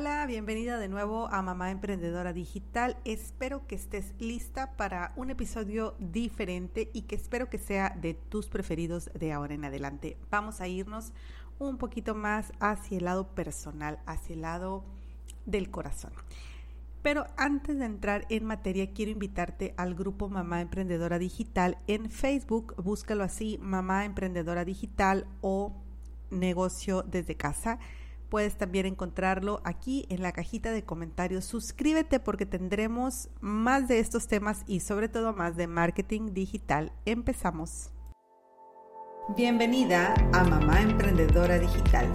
Hola, bienvenida de nuevo a Mamá Emprendedora Digital. Espero que estés lista para un episodio diferente y que espero que sea de tus preferidos de ahora en adelante. Vamos a irnos un poquito más hacia el lado personal, hacia el lado del corazón. Pero antes de entrar en materia, quiero invitarte al grupo Mamá Emprendedora Digital en Facebook. Búscalo así, Mamá Emprendedora Digital o Negocio desde casa Puedes también encontrarlo aquí en la cajita de comentarios. Suscríbete porque tendremos más de estos temas y sobre todo más de marketing digital. Empezamos. Bienvenida a Mamá Emprendedora Digital.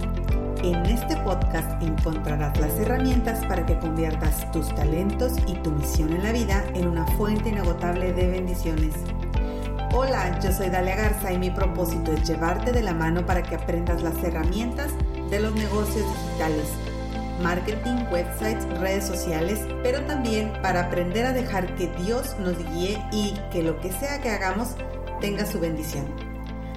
En este podcast encontrarás las herramientas para que conviertas tus talentos y tu misión en la vida en una fuente inagotable de bendiciones. Hola, yo soy Dalia Garza y mi propósito es llevarte de la mano para que aprendas las herramientas de los negocios digitales, marketing, websites, redes sociales, pero también para aprender a dejar que Dios nos guíe y que lo que sea que hagamos tenga su bendición.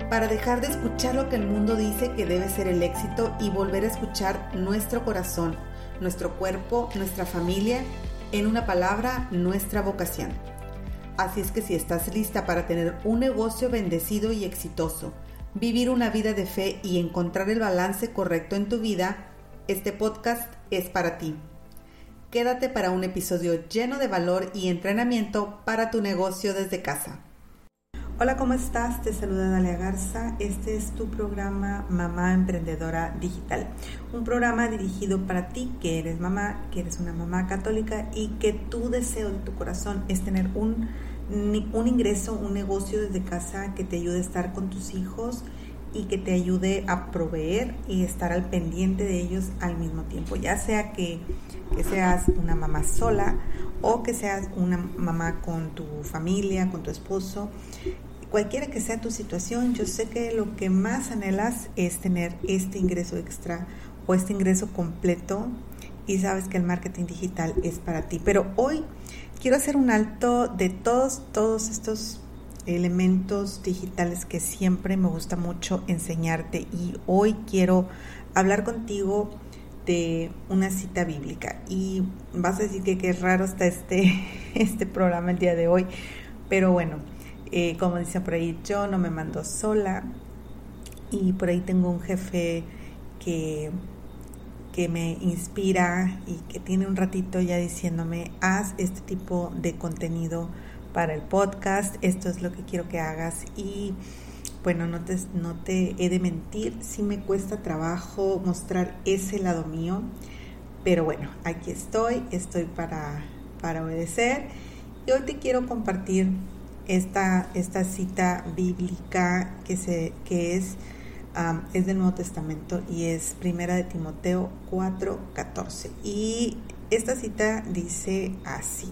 Para dejar de escuchar lo que el mundo dice que debe ser el éxito y volver a escuchar nuestro corazón, nuestro cuerpo, nuestra familia, en una palabra, nuestra vocación. Así es que si estás lista para tener un negocio bendecido y exitoso, vivir una vida de fe y encontrar el balance correcto en tu vida, este podcast es para ti. Quédate para un episodio lleno de valor y entrenamiento para tu negocio desde casa. Hola, ¿cómo estás? Te saluda Dalia Garza. Este es tu programa Mamá Emprendedora Digital. Un programa dirigido para ti que eres mamá, que eres una mamá católica y que tu deseo de tu corazón es tener un un ingreso, un negocio desde casa que te ayude a estar con tus hijos y que te ayude a proveer y estar al pendiente de ellos al mismo tiempo, ya sea que, que seas una mamá sola o que seas una mamá con tu familia, con tu esposo, cualquiera que sea tu situación, yo sé que lo que más anhelas es tener este ingreso extra o este ingreso completo y sabes que el marketing digital es para ti. Pero hoy quiero hacer un alto de todos, todos estos elementos digitales que siempre me gusta mucho enseñarte y hoy quiero hablar contigo de una cita bíblica. Y vas a decir que qué raro está este, este programa el día de hoy, pero bueno, eh, como dice por ahí, yo no me mando sola y por ahí tengo un jefe que que me inspira y que tiene un ratito ya diciéndome, haz este tipo de contenido para el podcast, esto es lo que quiero que hagas. Y bueno, no te, no te he de mentir, sí me cuesta trabajo mostrar ese lado mío, pero bueno, aquí estoy, estoy para, para obedecer. Y hoy te quiero compartir esta, esta cita bíblica que, se, que es es del Nuevo Testamento y es Primera de Timoteo 4:14. Y esta cita dice así: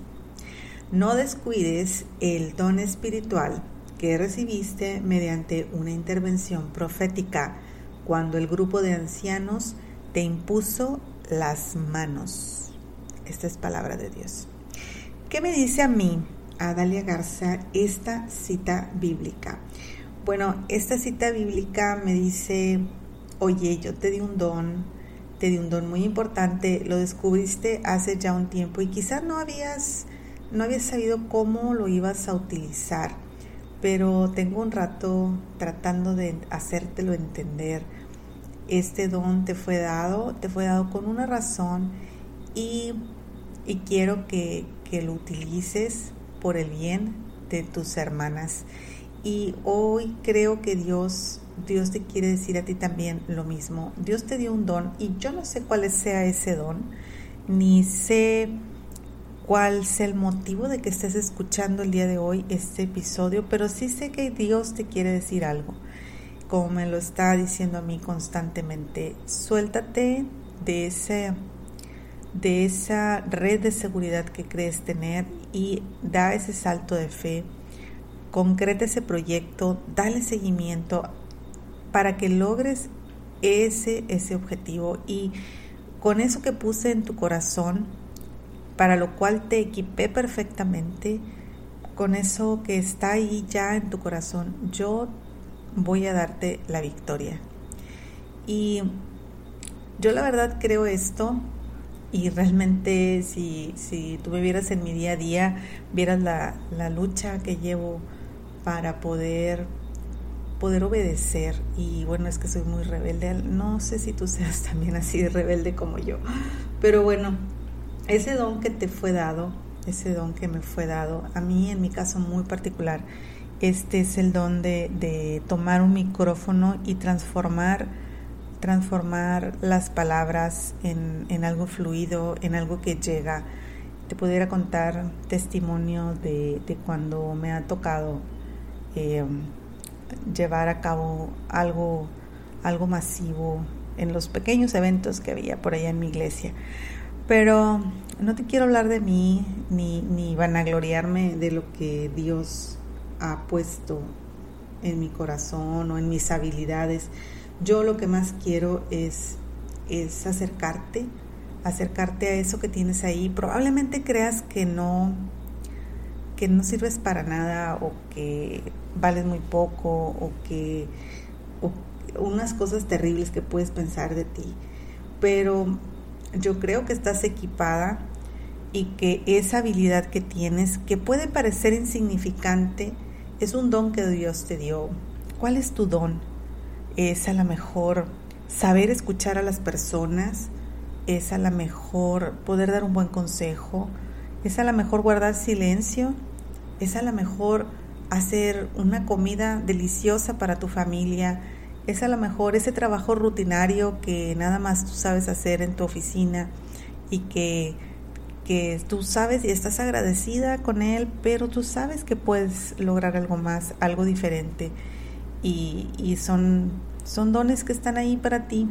No descuides el don espiritual que recibiste mediante una intervención profética cuando el grupo de ancianos te impuso las manos. Esta es palabra de Dios. ¿Qué me dice a mí, a Dalia Garza, esta cita bíblica? Bueno, esta cita bíblica me dice, oye, yo te di un don, te di un don muy importante, lo descubriste hace ya un tiempo y quizás no habías, no habías sabido cómo lo ibas a utilizar, pero tengo un rato tratando de hacértelo entender. Este don te fue dado, te fue dado con una razón y, y quiero que, que lo utilices por el bien de tus hermanas. Y hoy creo que Dios, Dios te quiere decir a ti también lo mismo. Dios te dio un don y yo no sé cuál sea ese don, ni sé cuál sea el motivo de que estés escuchando el día de hoy este episodio, pero sí sé que Dios te quiere decir algo, como me lo está diciendo a mí constantemente. Suéltate de ese de esa red de seguridad que crees tener y da ese salto de fe concreta ese proyecto, dale seguimiento para que logres ese, ese objetivo y con eso que puse en tu corazón, para lo cual te equipé perfectamente, con eso que está ahí ya en tu corazón, yo voy a darte la victoria. Y yo la verdad creo esto y realmente si, si tú me vieras en mi día a día, vieras la, la lucha que llevo para poder poder obedecer y bueno es que soy muy rebelde no sé si tú seas también así de rebelde como yo pero bueno ese don que te fue dado ese don que me fue dado a mí en mi caso muy particular este es el don de, de tomar un micrófono y transformar transformar las palabras en, en, algo fluido, en algo que llega. Te pudiera contar testimonio de, de cuando me ha tocado eh, llevar a cabo algo, algo masivo en los pequeños eventos que había por allá en mi iglesia. Pero no te quiero hablar de mí ni, ni vanagloriarme de lo que Dios ha puesto en mi corazón o en mis habilidades yo lo que más quiero es, es acercarte, acercarte a eso que tienes ahí. Probablemente creas que no, que no sirves para nada o que vales muy poco o que unas cosas terribles que puedes pensar de ti. Pero yo creo que estás equipada y que esa habilidad que tienes, que puede parecer insignificante, es un don que Dios te dio. ¿Cuál es tu don? es a lo mejor saber escuchar a las personas, es a lo mejor poder dar un buen consejo, es a lo mejor guardar silencio, es a lo mejor hacer una comida deliciosa para tu familia, es a lo mejor ese trabajo rutinario que nada más tú sabes hacer en tu oficina y que, que tú sabes y estás agradecida con él, pero tú sabes que puedes lograr algo más, algo diferente. Y, son, son dones que están ahí para ti,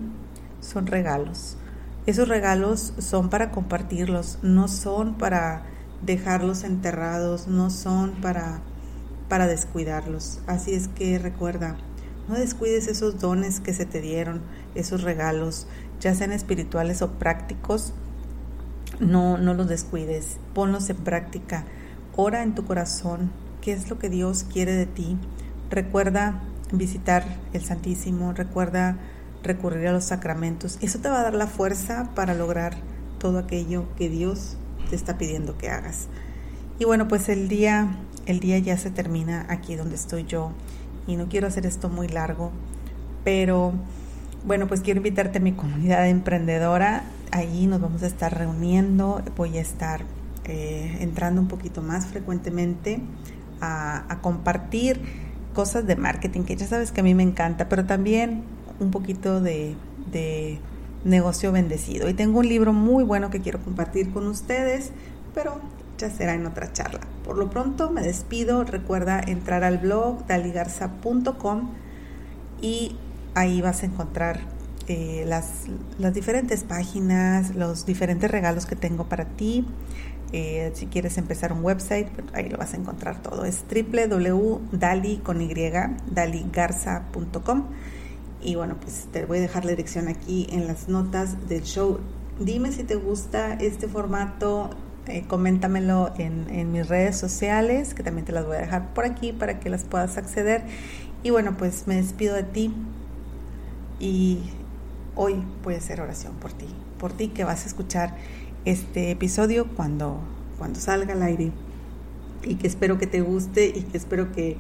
son regalos. Esos regalos son para compartirlos, no son para dejarlos enterrados, no son para, para descuidarlos. Así es que recuerda, no descuides esos dones que se te dieron, esos regalos, ya sean espirituales o prácticos, no, no los descuides, ponlos en práctica. Ora en tu corazón, qué es lo que Dios quiere de ti. Recuerda visitar el Santísimo, recuerda recurrir a los sacramentos. Eso te va a dar la fuerza para lograr todo aquello que Dios te está pidiendo que hagas. Y bueno, pues el día, el día ya se termina aquí donde estoy yo y no quiero hacer esto muy largo, pero bueno, pues quiero invitarte a mi comunidad emprendedora. Allí nos vamos a estar reuniendo, voy a estar eh, entrando un poquito más frecuentemente a, a compartir cosas de marketing, que ya sabes que a mí me encanta, pero también un poquito de, de negocio bendecido. Y tengo un libro muy bueno que quiero compartir con ustedes, pero ya será en otra charla. Por lo pronto me despido. Recuerda entrar al blog daligarza.com y ahí vas a encontrar eh, las, las diferentes páginas, los diferentes regalos que tengo para ti. Eh, si quieres empezar un website, pues, ahí lo vas a encontrar todo. Es www.dali.com y bueno, pues te voy a dejar la dirección aquí en las notas del show. Dime si te gusta este formato, eh, coméntamelo en, en mis redes sociales, que también te las voy a dejar por aquí para que las puedas acceder. Y bueno, pues me despido de ti y hoy voy a hacer oración por ti, por ti que vas a escuchar este episodio cuando, cuando salga al aire y que espero que te guste y que espero que,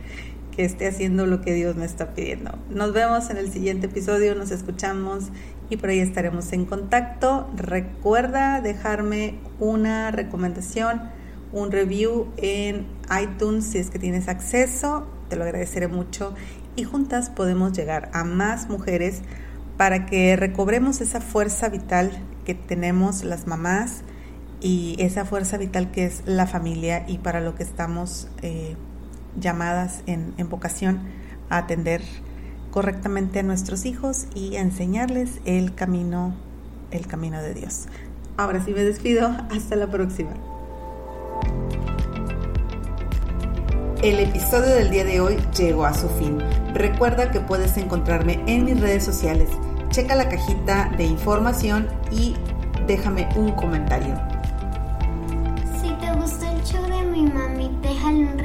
que esté haciendo lo que Dios me está pidiendo. Nos vemos en el siguiente episodio, nos escuchamos y por ahí estaremos en contacto. Recuerda dejarme una recomendación, un review en iTunes si es que tienes acceso, te lo agradeceré mucho y juntas podemos llegar a más mujeres para que recobremos esa fuerza vital que tenemos las mamás y esa fuerza vital que es la familia y para lo que estamos eh, llamadas en, en vocación a atender correctamente a nuestros hijos y enseñarles el camino, el camino de Dios. Ahora sí me despido, hasta la próxima. El episodio del día de hoy llegó a su fin. Recuerda que puedes encontrarme en mis redes sociales checa la cajita de información y déjame un comentario. Si te gustó el show de mi mami, déjale un